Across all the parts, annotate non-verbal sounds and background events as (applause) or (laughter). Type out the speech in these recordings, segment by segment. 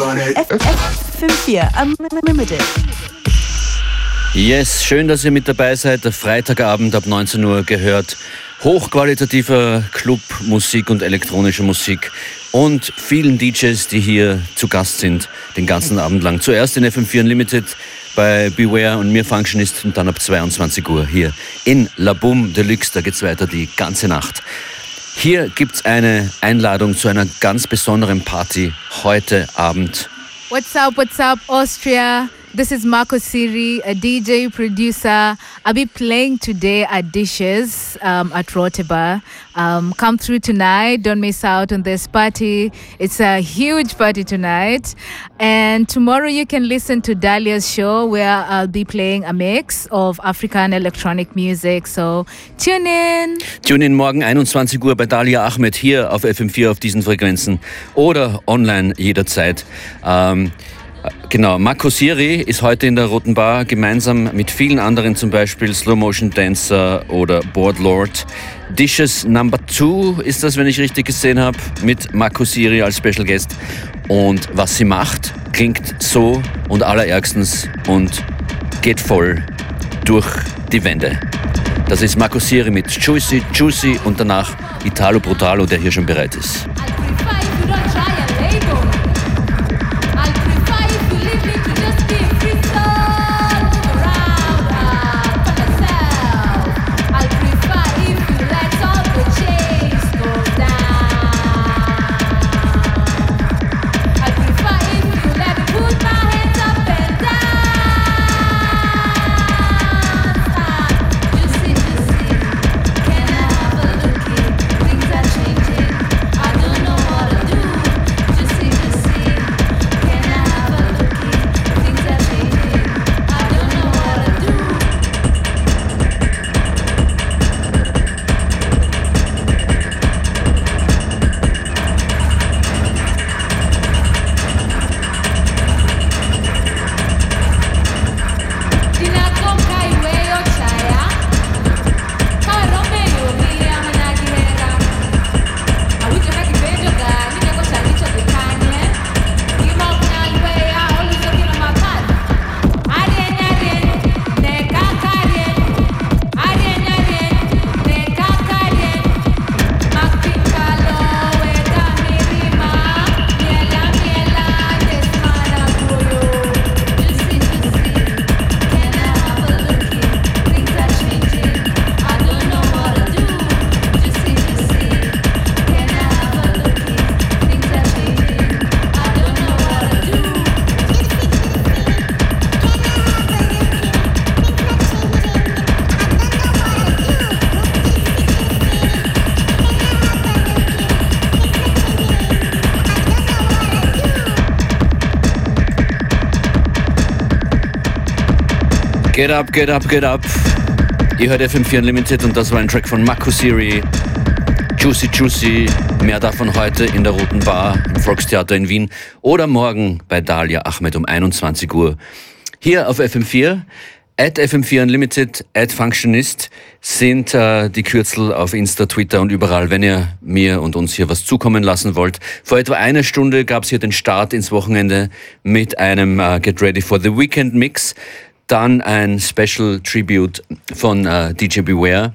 FM4 Unlimited. Yes, schön, dass ihr mit dabei seid. Der Freitagabend ab 19 Uhr gehört hochqualitativer Clubmusik und elektronische Musik und vielen DJs, die hier zu Gast sind, den ganzen Abend lang. Zuerst in FM4 Unlimited bei Beware und mir Functionist und dann ab 22 Uhr hier in La Boom Deluxe. Da geht's weiter die ganze Nacht. Hier gibt's eine Einladung zu einer ganz besonderen Party heute Abend. What's up, what's up, Austria? This is Marco Siri, a DJ producer. I'll be playing today at Dishes um, at Roteba. Um, come through tonight. Don't miss out on this party. It's a huge party tonight. And tomorrow you can listen to Dahlia's show where I'll be playing a mix of African electronic music. So tune in. Tune in morgen 21 Uhr bei Dalia Ahmed hier auf FM4 auf diesen Frequenzen oder online jederzeit. Ähm, Genau, Marco Siri ist heute in der Roten Bar gemeinsam mit vielen anderen, zum Beispiel Slow Motion Dancer oder Board Lord. Dishes Number 2 ist das, wenn ich richtig gesehen habe, mit Marco Siri als Special Guest. Und was sie macht, klingt so und allerärgstens und geht voll durch die Wände. Das ist Marco Siri mit Juicy, Juicy und danach Italo Brutalo, der hier schon bereit ist. Get up, get up, get up. Ihr hört FM4 Unlimited und das war ein Track von Mako Siri. Juicy Juicy. Mehr davon heute in der Roten Bar im Volkstheater in Wien oder morgen bei Dalia Ahmed um 21 Uhr. Hier auf FM4. At FM4 Unlimited, at Functionist sind äh, die Kürzel auf Insta, Twitter und überall, wenn ihr mir und uns hier was zukommen lassen wollt. Vor etwa einer Stunde gab es hier den Start ins Wochenende mit einem äh, Get Ready for the Weekend Mix. Dann ein Special Tribute von äh, DJ Beware.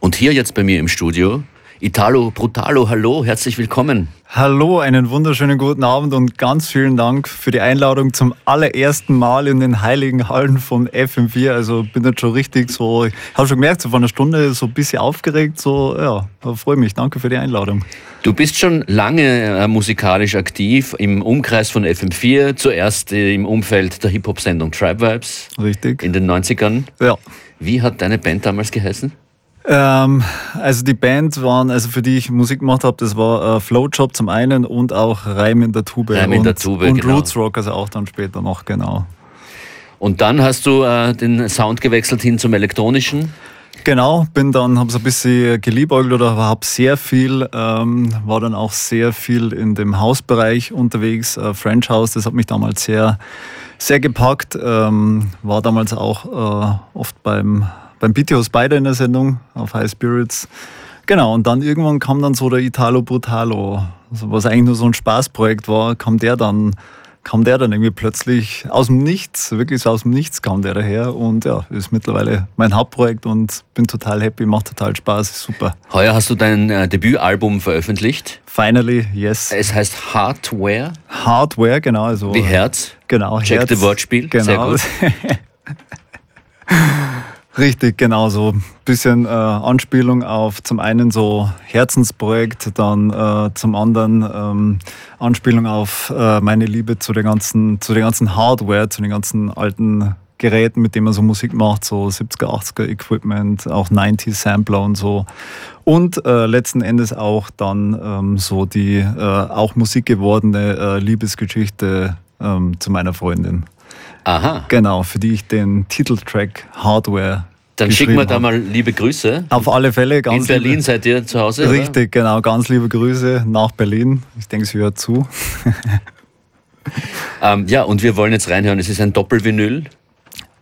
Und hier jetzt bei mir im Studio Italo Brutalo, hallo, herzlich willkommen. Hallo, einen wunderschönen guten Abend und ganz vielen Dank für die Einladung zum allerersten Mal in den heiligen Hallen von FM4. Also bin jetzt schon richtig so, ich habe schon gemerkt, so von einer Stunde so ein bisschen aufgeregt, so ja, freue mich. Danke für die Einladung. Du bist schon lange äh, musikalisch aktiv im Umkreis von FM4, zuerst äh, im Umfeld der Hip-Hop-Sendung Tribe Vibes. Richtig. In den 90ern. Ja. Wie hat deine Band damals geheißen? Ähm, also die Band waren, also für die ich Musik gemacht habe, das war äh, Flowjob zum einen und auch Reim in der Tube. Reim in und, der Tube, Und genau. Roots Rock, also auch dann später noch, genau. Und dann hast du äh, den Sound gewechselt hin zum elektronischen. Genau, bin dann, habe so ein bisschen geliebäugelt oder habe sehr viel, ähm, war dann auch sehr viel in dem Hausbereich unterwegs, äh, French House, das hat mich damals sehr, sehr gepackt, ähm, war damals auch äh, oft beim beim BTO Spider in der Sendung auf High Spirits. Genau, und dann irgendwann kam dann so der Italo Brutalo also was eigentlich nur so ein Spaßprojekt war, kam der dann kam der dann irgendwie plötzlich aus dem Nichts, wirklich so aus dem Nichts kam der daher und ja, ist mittlerweile mein Hauptprojekt und bin total happy, macht total Spaß, ist super. Heuer hast du dein äh, Debütalbum veröffentlicht. Finally, yes. Es heißt Hardware. Hardware, genau. Also, Wie Herz. Genau, Check Herz. the Wortspiel. Genau. Sehr gut. (laughs) Richtig, genau so. Bisschen äh, Anspielung auf zum einen so Herzensprojekt, dann äh, zum anderen ähm, Anspielung auf äh, meine Liebe zu der ganzen, zu der ganzen Hardware, zu den ganzen alten Geräten, mit denen man so Musik macht, so 70er, 80er Equipment, auch 90 Sampler und so. Und äh, letzten Endes auch dann ähm, so die äh, auch Musik gewordene äh, Liebesgeschichte ähm, zu meiner Freundin. Aha. Genau, für die ich den Titeltrack Hardware Dann schicken wir da mal liebe Grüße. Auf alle Fälle ganz In Berlin Liebe, seid ihr zu Hause? Richtig, genau. Ganz liebe Grüße nach Berlin. Ich denke, sie hört zu. Oder? (laughs) Ähm, ja, und wir wollen jetzt reinhören. Es ist ein Doppelvinyl.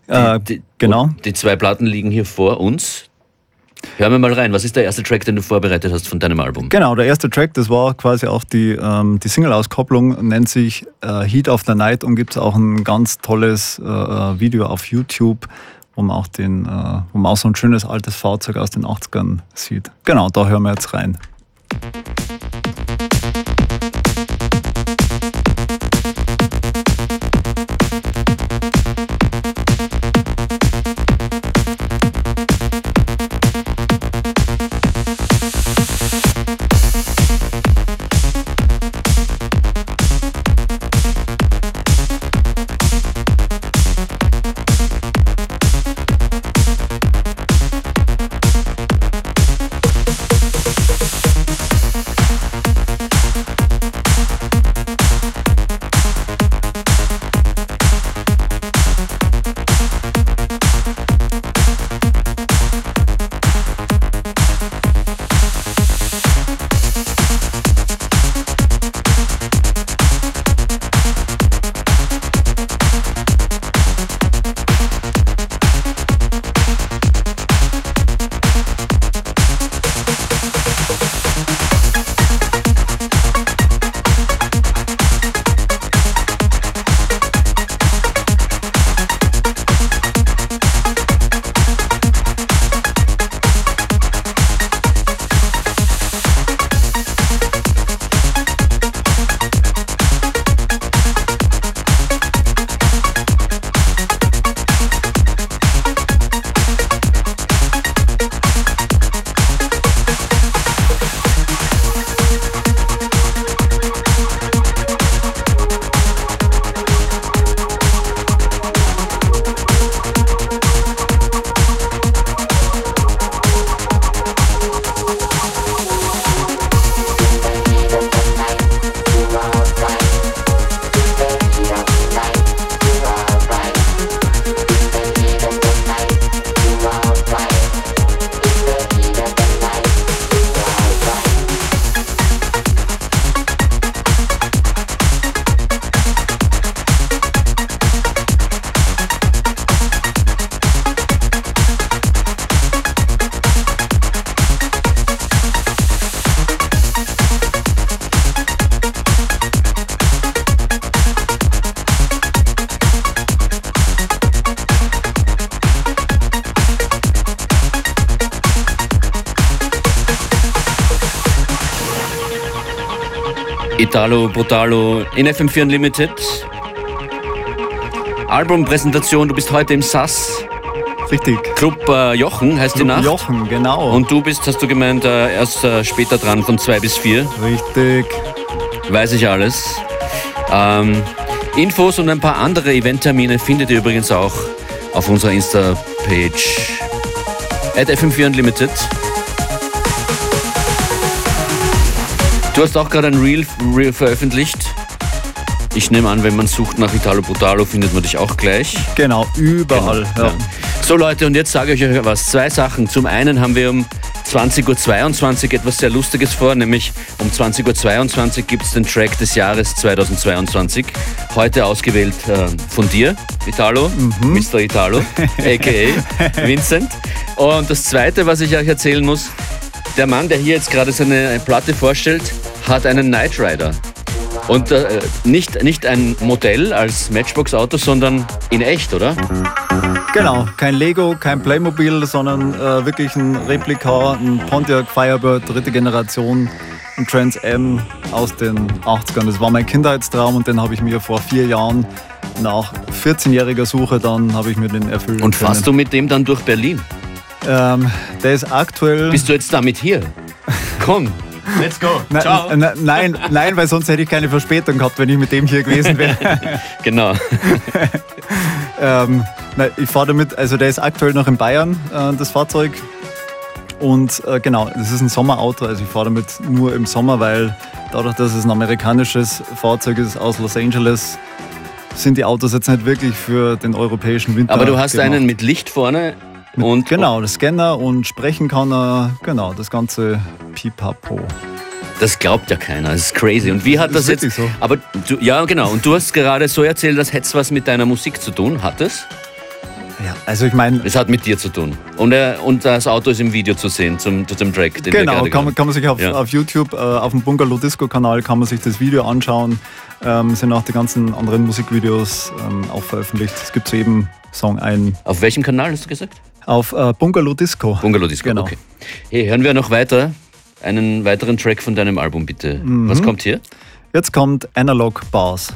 Äh, Die- genau. Die zwei Platten liegen hier vor uns. Hören wir mal rein. Was ist der erste Track, den du vorbereitet hast von deinem Album? Genau, der erste Track, das war quasi auch die, ähm, die Single-Auskopplung, nennt sich äh, Heat of the Night und gibt es auch ein ganz tolles äh, äh, Video auf YouTube, wo man, auch den, äh, wo man auch so ein schönes altes Fahrzeug aus den 80ern sieht. Genau, da hören wir jetzt rein. Italo Brutalo in FM4 Unlimited. Albumpräsentation, du bist heute im SAS. Richtig. Club äh, Jochen heißt die Nacht. Jochen, genau. Und du bist, hast du gemeint, äh, erst äh, später dran von zwei bis vier. Richtig. Weiß ich alles. Ähm, Infos und ein paar andere Eventtermine findet ihr übrigens auch auf unserer Insta-Page. At FM4 Unlimited. Du hast auch gerade ein Reel, Reel veröffentlicht. Ich nehme an, wenn man sucht nach Italo Brutalo, findet man dich auch gleich. Genau, überall. Genau, ja. ja. So Leute, und jetzt sage ich euch was. Zwei Sachen. Zum einen haben wir um 20.22 Uhr etwas sehr Lustiges vor, nämlich um 20.22 Uhr gibt es den Track des Jahres 2022. Heute ausgewählt äh, von dir, Italo, Mr. Italo, (laughs) a.k.a. Vincent. Und das Zweite, was ich euch erzählen muss, der Mann, der hier jetzt gerade seine Platte vorstellt, hat einen Knight Rider. Und äh, nicht, nicht ein Modell als Matchbox-Auto, sondern in echt, oder? Genau, kein Lego, kein Playmobil, sondern äh, wirklich ein Replika, ein Pontiac Firebird, dritte Generation, ein Trans M aus den 80ern. Das war mein Kindheitstraum und den habe ich mir vor vier Jahren nach 14-jähriger Suche dann habe ich mir den erfüllt. Und fährst du mit dem dann durch Berlin? Ähm, der ist aktuell. Bist du jetzt damit hier? Komm. Let's go. Na, Ciao. na, nein, nein, weil sonst hätte ich keine Verspätung gehabt, wenn ich mit dem hier gewesen wäre. (laughs) genau. (laughs) ähm, na, ich fahre damit, also der ist aktuell noch in Bayern, äh, das Fahrzeug. Und äh, genau, das ist ein Sommerauto, also ich fahre damit nur im Sommer, weil dadurch, dass es ein amerikanisches Fahrzeug ist aus Los Angeles, sind die Autos jetzt nicht wirklich für den europäischen Winter. Aber du hast gemacht. einen mit Licht vorne und Genau, der Scanner und sprechen kann er, genau, das ganze Pipapo. Das glaubt ja keiner. Das ist crazy. Und wie hat Ist das jetzt? so. Aber du, ja, genau. Und du hast gerade so erzählt, das hätte was mit deiner Musik zu tun. Hat es? Ja, also ich meine, Es hat mit dir zu tun. Und, er, und das Auto ist im Video zu sehen zum, zu dem Track. Den wir Genau, gerade kann man, kann man sich auf, Ja. auf YouTube, äh, auf dem Bungalow Disco Kanal, kann man sich das Video anschauen. Ähm, sind auch die ganzen anderen Musikvideos ähm, auch veröffentlicht. Es gibt zu jedem Song einen. Auf welchem Kanal hast du gesagt? Auf äh, Bungalow Disco. Bungalow Disco. Genau. Okay. Hey, hören wir noch weiter. Einen weiteren Track von deinem Album, bitte. Mhm. Was kommt hier? Jetzt kommt Analog Bars.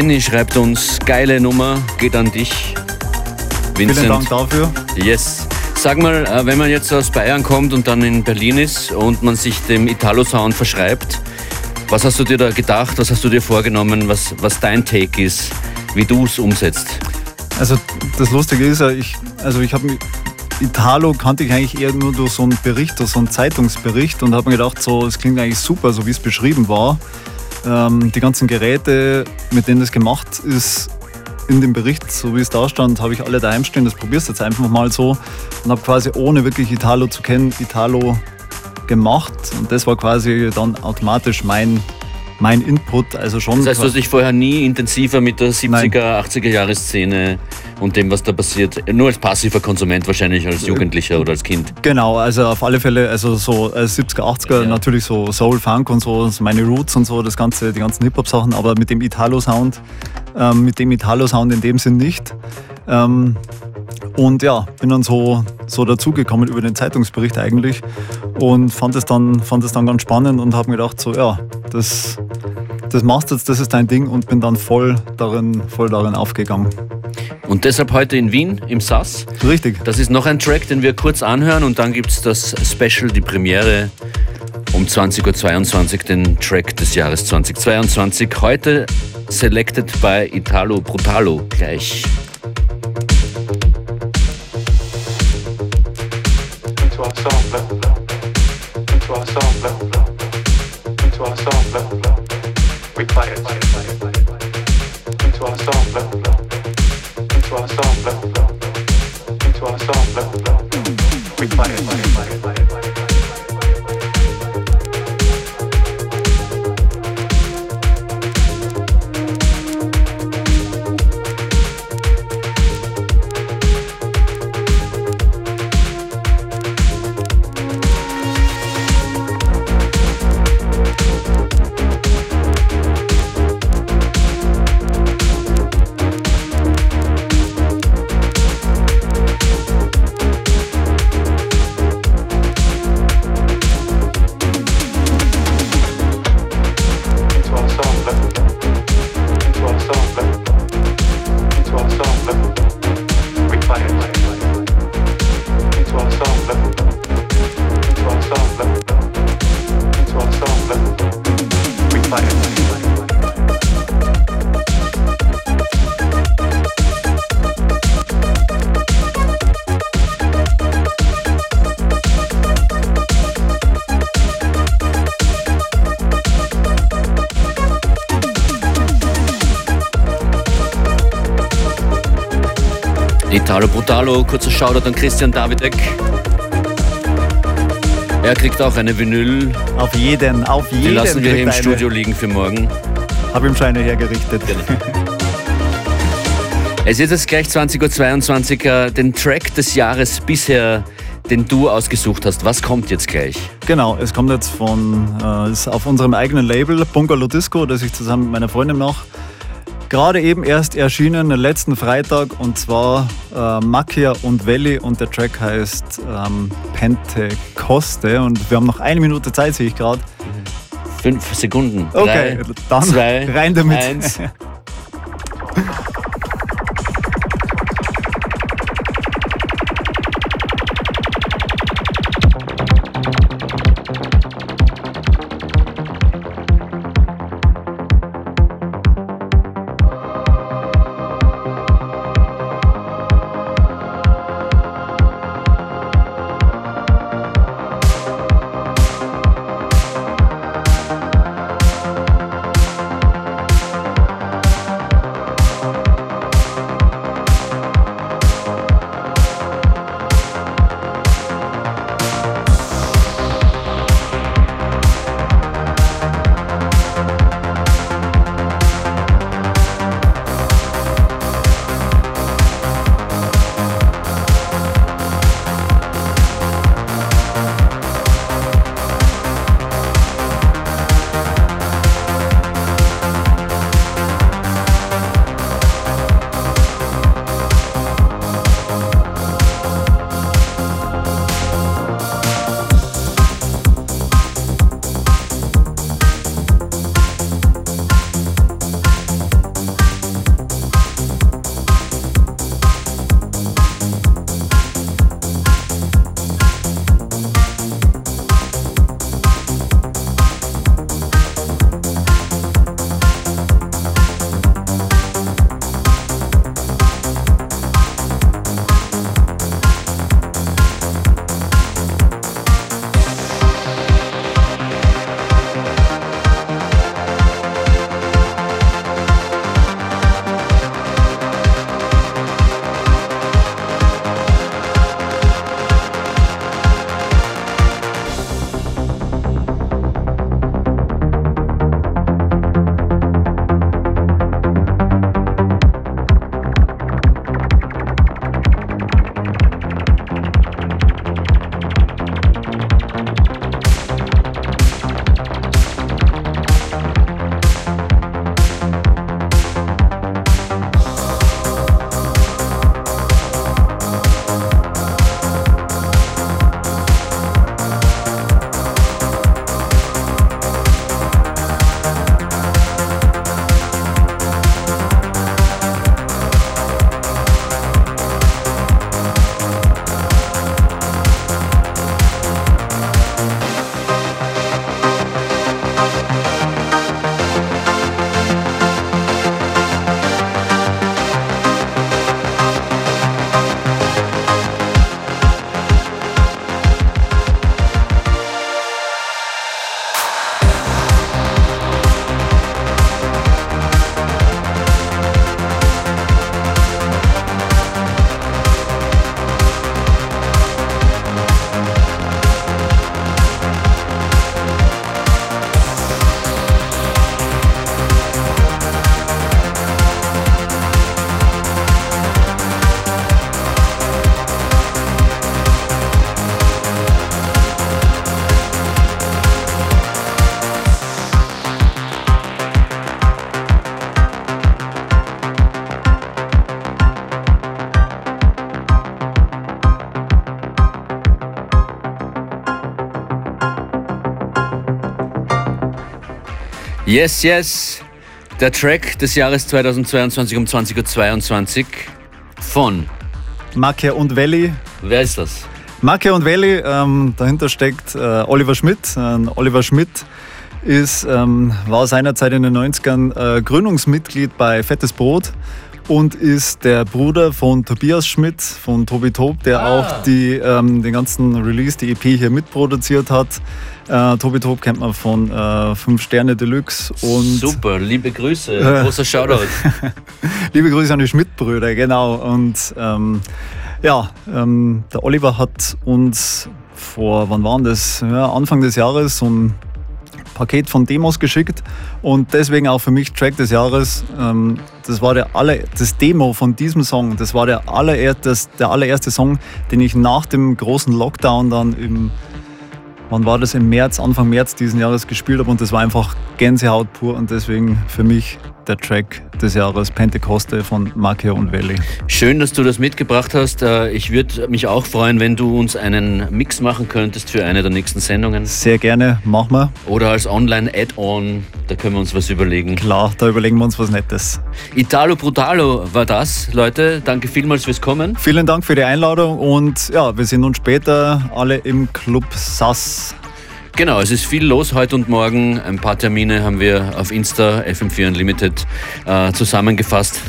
Penny schreibt uns, geile Nummer, geht an dich. Vincent. Vielen Dank dafür. Yes. Sag mal, äh, wenn man jetzt aus Bayern kommt und dann in Berlin ist und man sich dem Italo-Sound verschreibt, was hast du dir da gedacht, was hast du dir vorgenommen, was, was dein Take ist, wie du es umsetzt? Also das Lustige ist ja, ich, also ich habe Italo kannte ich eigentlich eher nur durch so einen Bericht, durch so einen Zeitungsbericht und habe mir gedacht, so, es klingt eigentlich super, so wie es beschrieben war. Ähm, die ganzen Geräte, mit denen das gemacht ist, in dem Bericht, so wie es da stand, habe ich alle daheim stehen. Das probierst jetzt einfach mal so und habe quasi ohne wirklich Italo zu kennen, Italo gemacht und das war quasi dann automatisch mein mein Input. Also schon das heißt, du hast dich vorher nie intensiver mit der 70er, Nein. 80er Jahre Szene und dem, was da passiert, nur als passiver Konsument wahrscheinlich, als Jugendlicher oder als Kind. Genau, also auf alle Fälle, also so 70er, äh, 80er, ja. natürlich so Soul, Funk und so, meine Roots und so, das ganze, die ganzen Hip-Hop-Sachen, aber mit dem Italo-Sound, ähm, mit dem Italo-Sound in dem Sinn nicht. Ähm, und ja, bin dann so, so dazugekommen über den Zeitungsbericht eigentlich und fand es dann, fand es dann ganz spannend und habe mir gedacht, so ja, das, das machst du jetzt, das ist dein Ding und bin dann voll darin, voll darin aufgegangen. Und deshalb heute in Wien im SAS. Richtig. Das ist noch ein Track, den wir kurz anhören und dann gibt es das Special, die Premiere um 20.22 Uhr, den Track des Jahres 2022. Heute selected bei Italo Brutalo gleich. Italo Brutalo, kurzer Shoutout an Christian Davidek. Er kriegt auch eine Vinyl. Auf jeden, auf jeden. Die lassen wir hier im Studio liegen für morgen. Hab ihm schon eine hergerichtet. Genau. (laughs) es ist jetzt gleich 20.22 Uhr. Äh, den Track des Jahres bisher, den du ausgesucht hast. Was kommt jetzt gleich? Genau, es kommt jetzt von, äh, ist auf unserem eigenen Label, Bungalow Disco, das ich zusammen mit meiner Freundin mache gerade eben erst erschienen, letzten Freitag, und zwar äh, Makia und Valley und der Track heißt ähm, Pentecoste und wir haben noch eine Minute Zeit, sehe ich gerade. Fünf Sekunden. Okay, Drei, dann zwei, rein damit. Eins. (laughs) Yes, yes. Der Track des Jahres 2022 um 20.22 Uhr von. Macke und Valley. Wer ist das? Macke und Valley, ähm, dahinter steckt äh, Oliver Schmidt. Äh, Oliver Schmidt ist, ähm, war seinerzeit in den 90ern äh, Gründungsmitglied bei Fettes Brot und ist der Bruder von Tobias Schmidt, von Tobi Tob, der ah. auch die, ähm, den ganzen Release, die EP hier mitproduziert hat. Äh, Tobi Tob kennt man von äh, 5 Sterne Deluxe. Und Super, liebe Grüße, äh, großer Shoutout. (laughs) liebe Grüße an die Schmidt-Brüder, genau. Und ähm, ja, ähm, der Oliver hat uns vor, wann waren das? Ja, Anfang des Jahres so ein Paket von Demos geschickt und deswegen auch für mich Track des Jahres. Ähm, das war der aller, das Demo von diesem Song. Das war der, allererste, der allererste Song, den ich nach dem großen Lockdown dann im wann war das im März, Anfang März diesen Jahres gespielt habe und das war einfach Gänsehaut pur und deswegen für mich der Track des Jahres Pentecoste von Macchio und Valley. Schön, dass du das mitgebracht hast. Äh, ich würde mich auch freuen, wenn du uns einen Mix machen könntest für eine der nächsten Sendungen. Sehr gerne, machen wir. Oder als Online-Add-on, da können wir uns was überlegen. Klar, da überlegen wir uns was Nettes. Italo Brutalo war das, Leute. Danke vielmals fürs Kommen. Vielen Dank für die Einladung und ja, wir sehen uns später alle im Club SAS. Genau, es ist viel los heute und morgen. Ein paar Termine haben wir auf Insta FM4 Unlimited äh, zusammengefasst.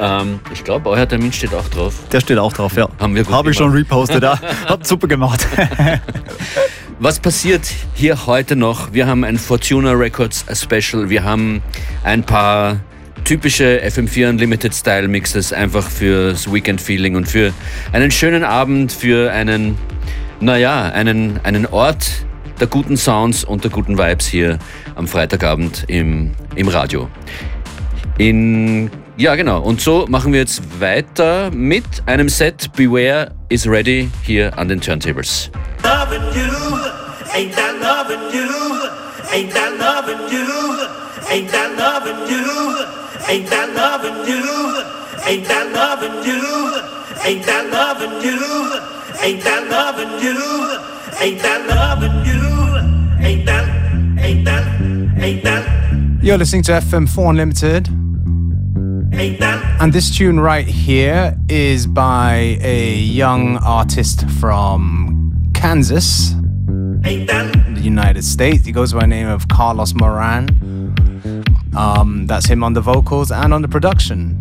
Ähm, ich glaube, euer Termin steht auch drauf. Der steht auch drauf, ja. Haben wir gut Habe ich schon repostet, ja. (laughs) Hat super gemacht. (laughs) Was passiert hier heute noch? Wir haben ein Fortuna Records Special. Wir haben ein paar typische FM4 Unlimited Style Mixes einfach fürs Weekend Feeling und für einen schönen Abend, für einen, naja, einen, einen Ort, der guten Sounds und der guten Vibes hier am Freitagabend im, im Radio. In, ja, genau. Und so machen wir jetzt weiter mit einem Set Beware is Ready hier an den Turntables. Loving you, ain't that loving you, ain't that loving you, ain't that loving you, ain't that loving you, ain't that loving you, ain't that loving you, ain't that loving you. Ain't that loving you? You're listening to FM4 Unlimited. And this tune right here is by a young artist from Kansas, the United States. He goes by the name of Carlos Moran. Um, that's him on the vocals and on the production.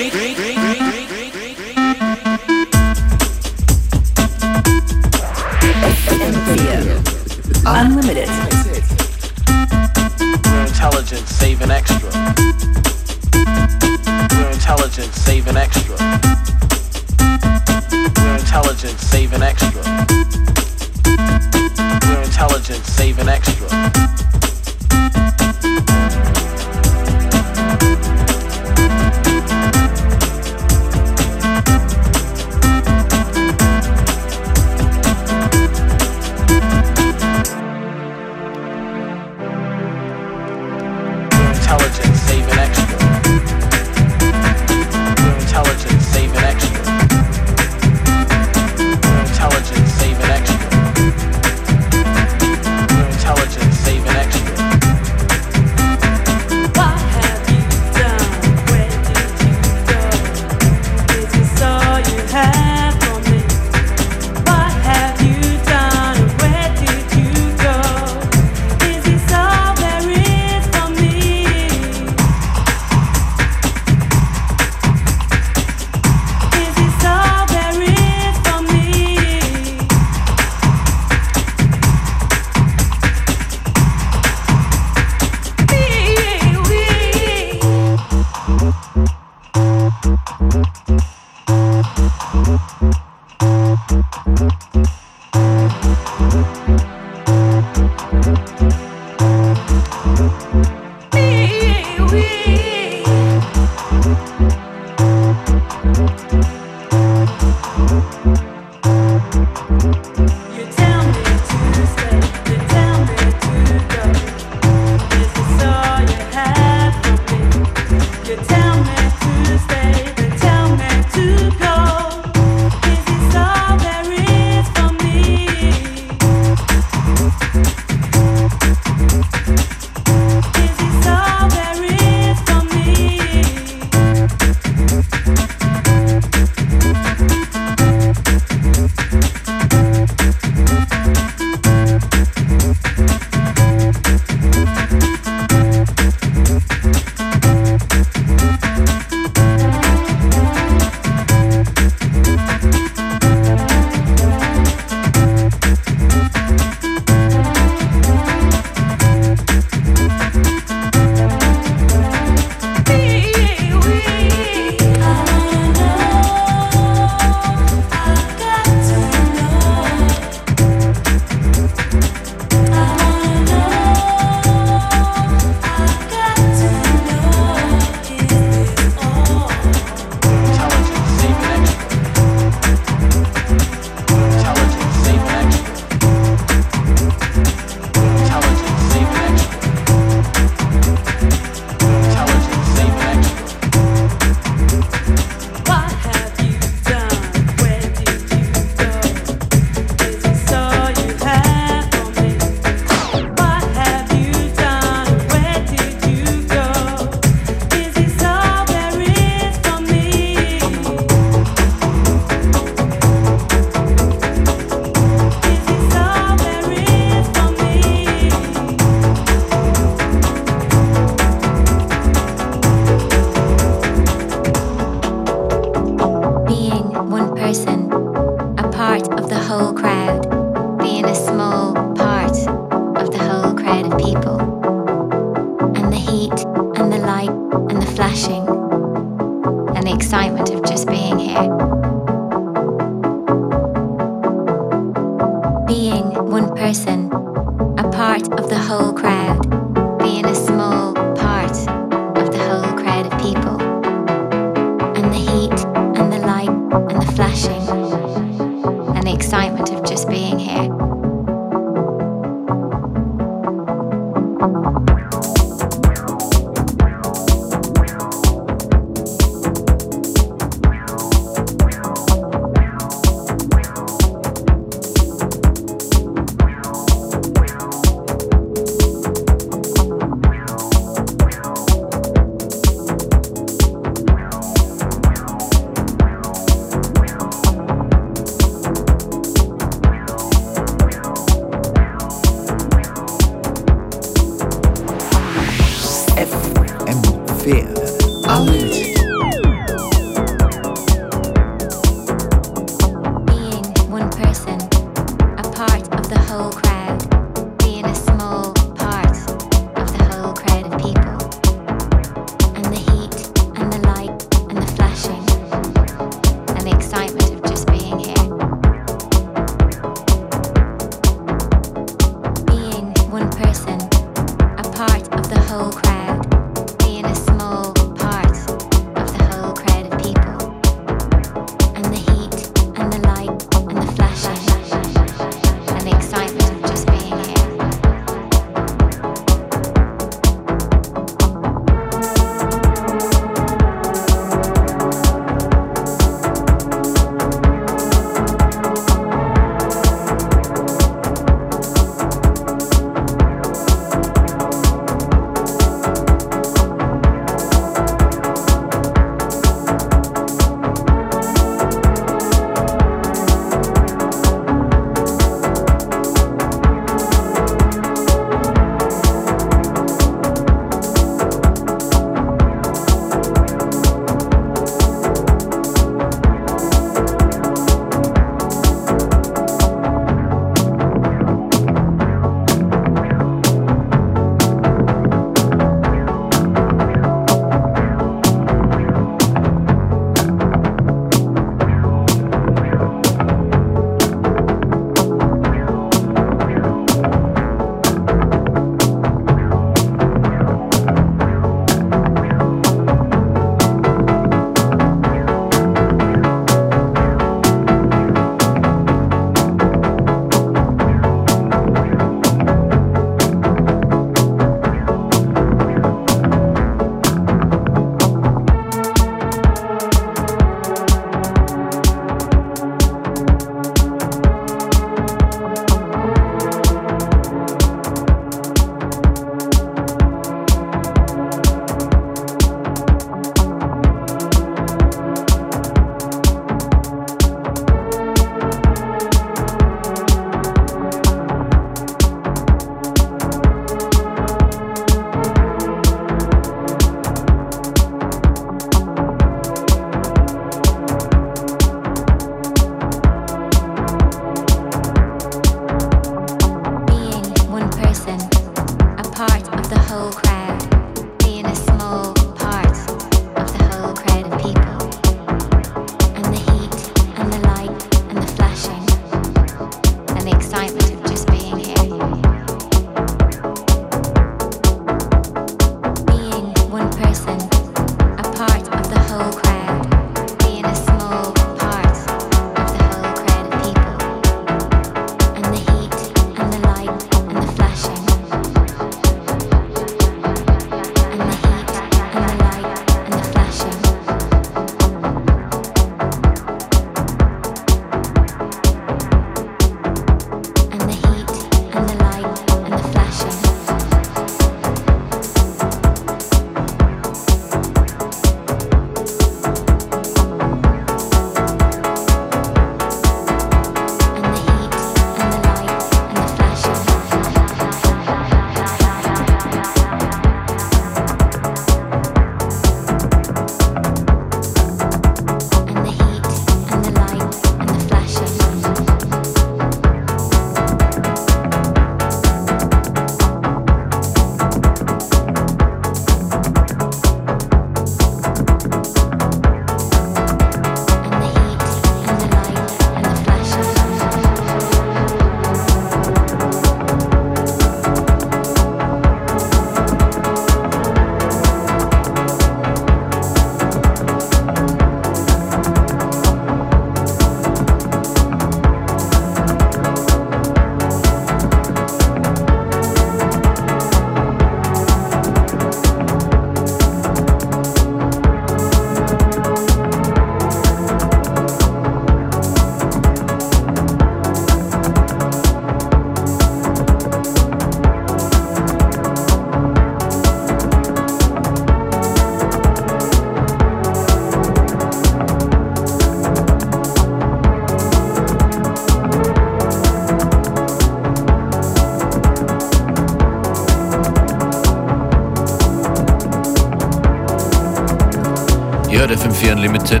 Unlimited.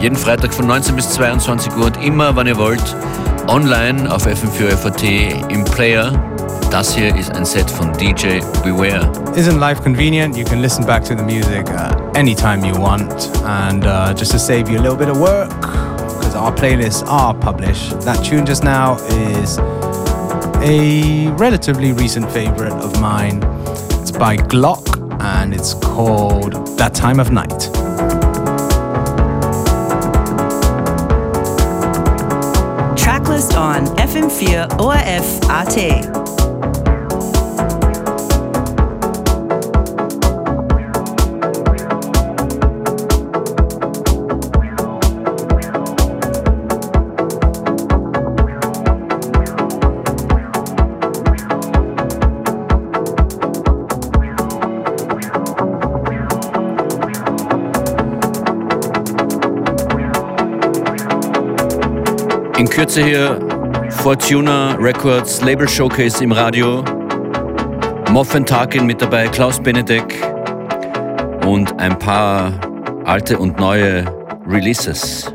Jeden Freitag von 19 bis 22 Uhr und immer, wann ihr wollt, online auf FM4FAT im Player. Das hier ist ein Set von DJ Beware. Isn't life convenient? You can listen back to the music uh, anytime you want. And uh, just to save you a little bit of work, because our playlists are published, that tune just now is a relatively recent favorite of mine. It's by Glock and it's called That Time of Night. 954 ORF AT. In Kürze hier Fortuna Records Label Showcase im Radio. Moffen Tarkin mit dabei, Klaus Benedek und ein paar alte und neue Releases.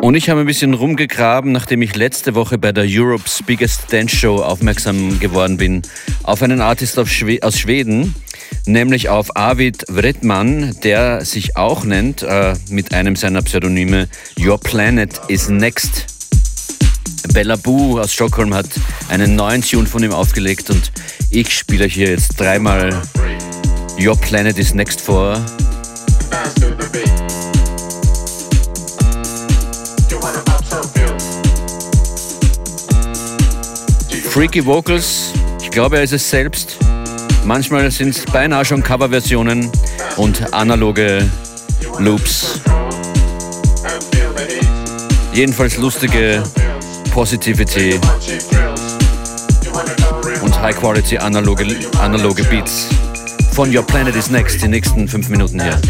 Und ich habe ein bisschen rumgegraben, nachdem ich letzte Woche bei der Europe's Biggest Dance Show aufmerksam geworden bin, auf einen Artist aus Schweden, nämlich auf Arvid Wredman, der sich auch nennt, äh, mit einem seiner Pseudonyme Your Planet is Next. Bella Boo aus Stockholm hat einen neuen Tune von ihm aufgelegt und ich spiele hier jetzt dreimal Your Planet is Next vor. Freaky Vocals, ich glaube, er ist es selbst. Manchmal sind es beinahe schon Coverversionen und analoge Loops. Jedenfalls lustige Positivity und High-Quality analoge, analoge Beats. Von Your Planet is Next, die nächsten fünf Minuten hier.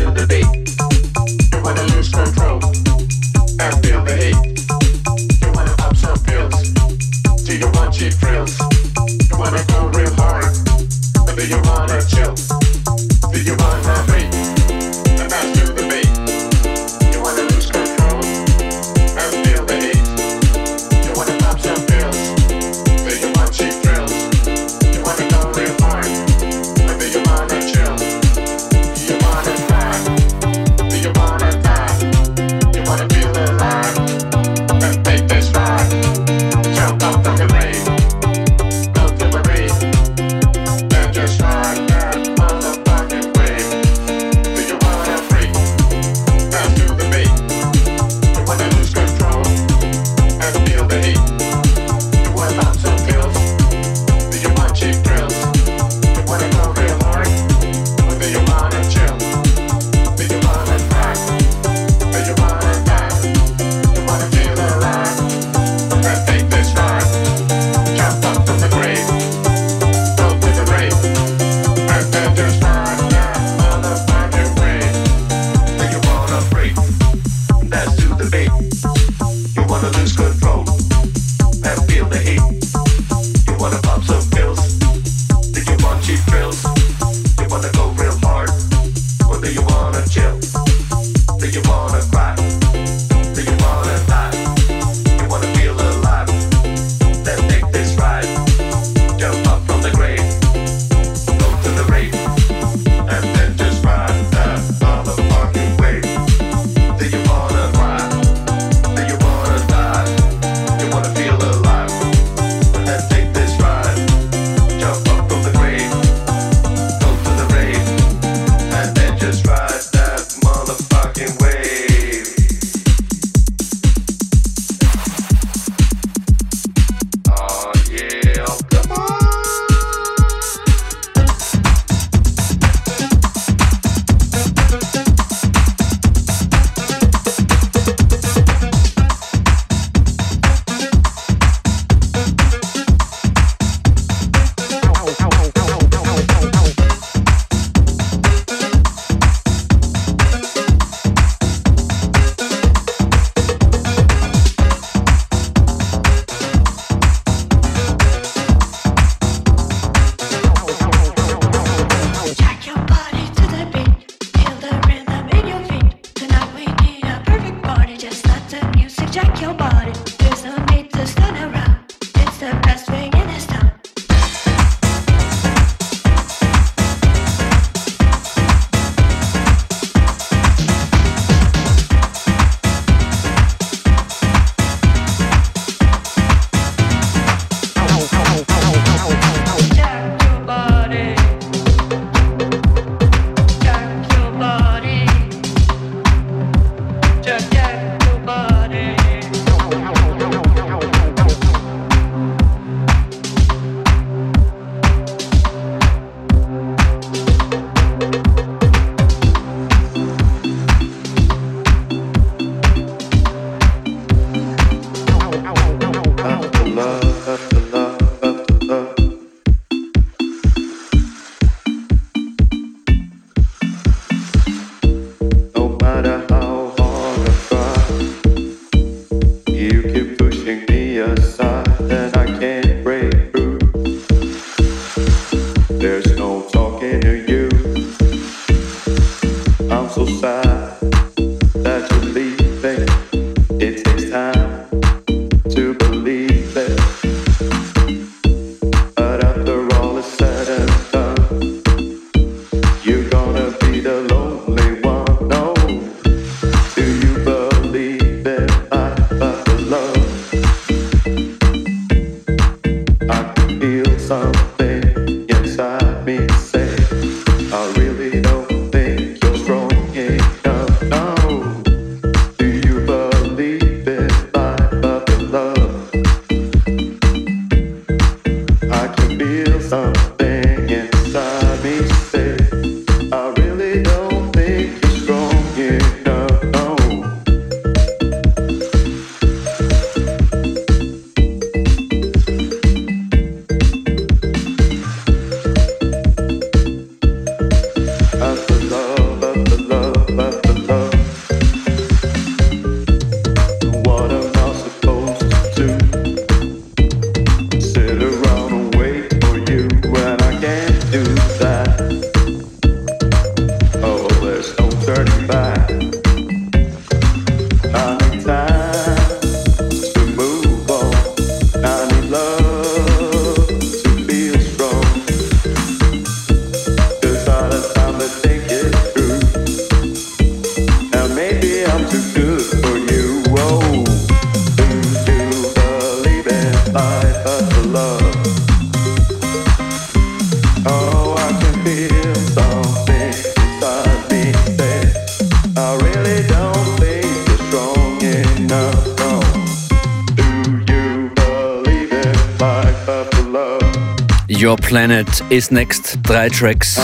Planet is Next, drei Tracks.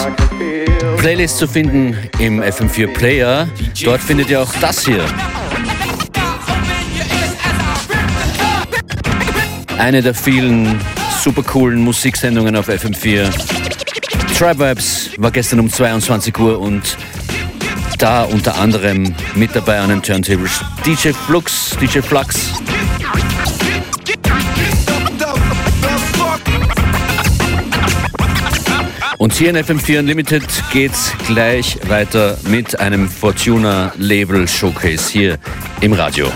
Playlist zu finden im FM4 Player. Dort findet ihr auch das hier. Eine der vielen super coolen Musiksendungen auf FM4. Tribe Vibes war gestern um 22 Uhr und da unter anderem mit dabei an den Turntables DJ Flux, DJ Flux. Und hier in FM4 Unlimited geht's gleich weiter mit einem Fortuna Label Showcase hier im Radio.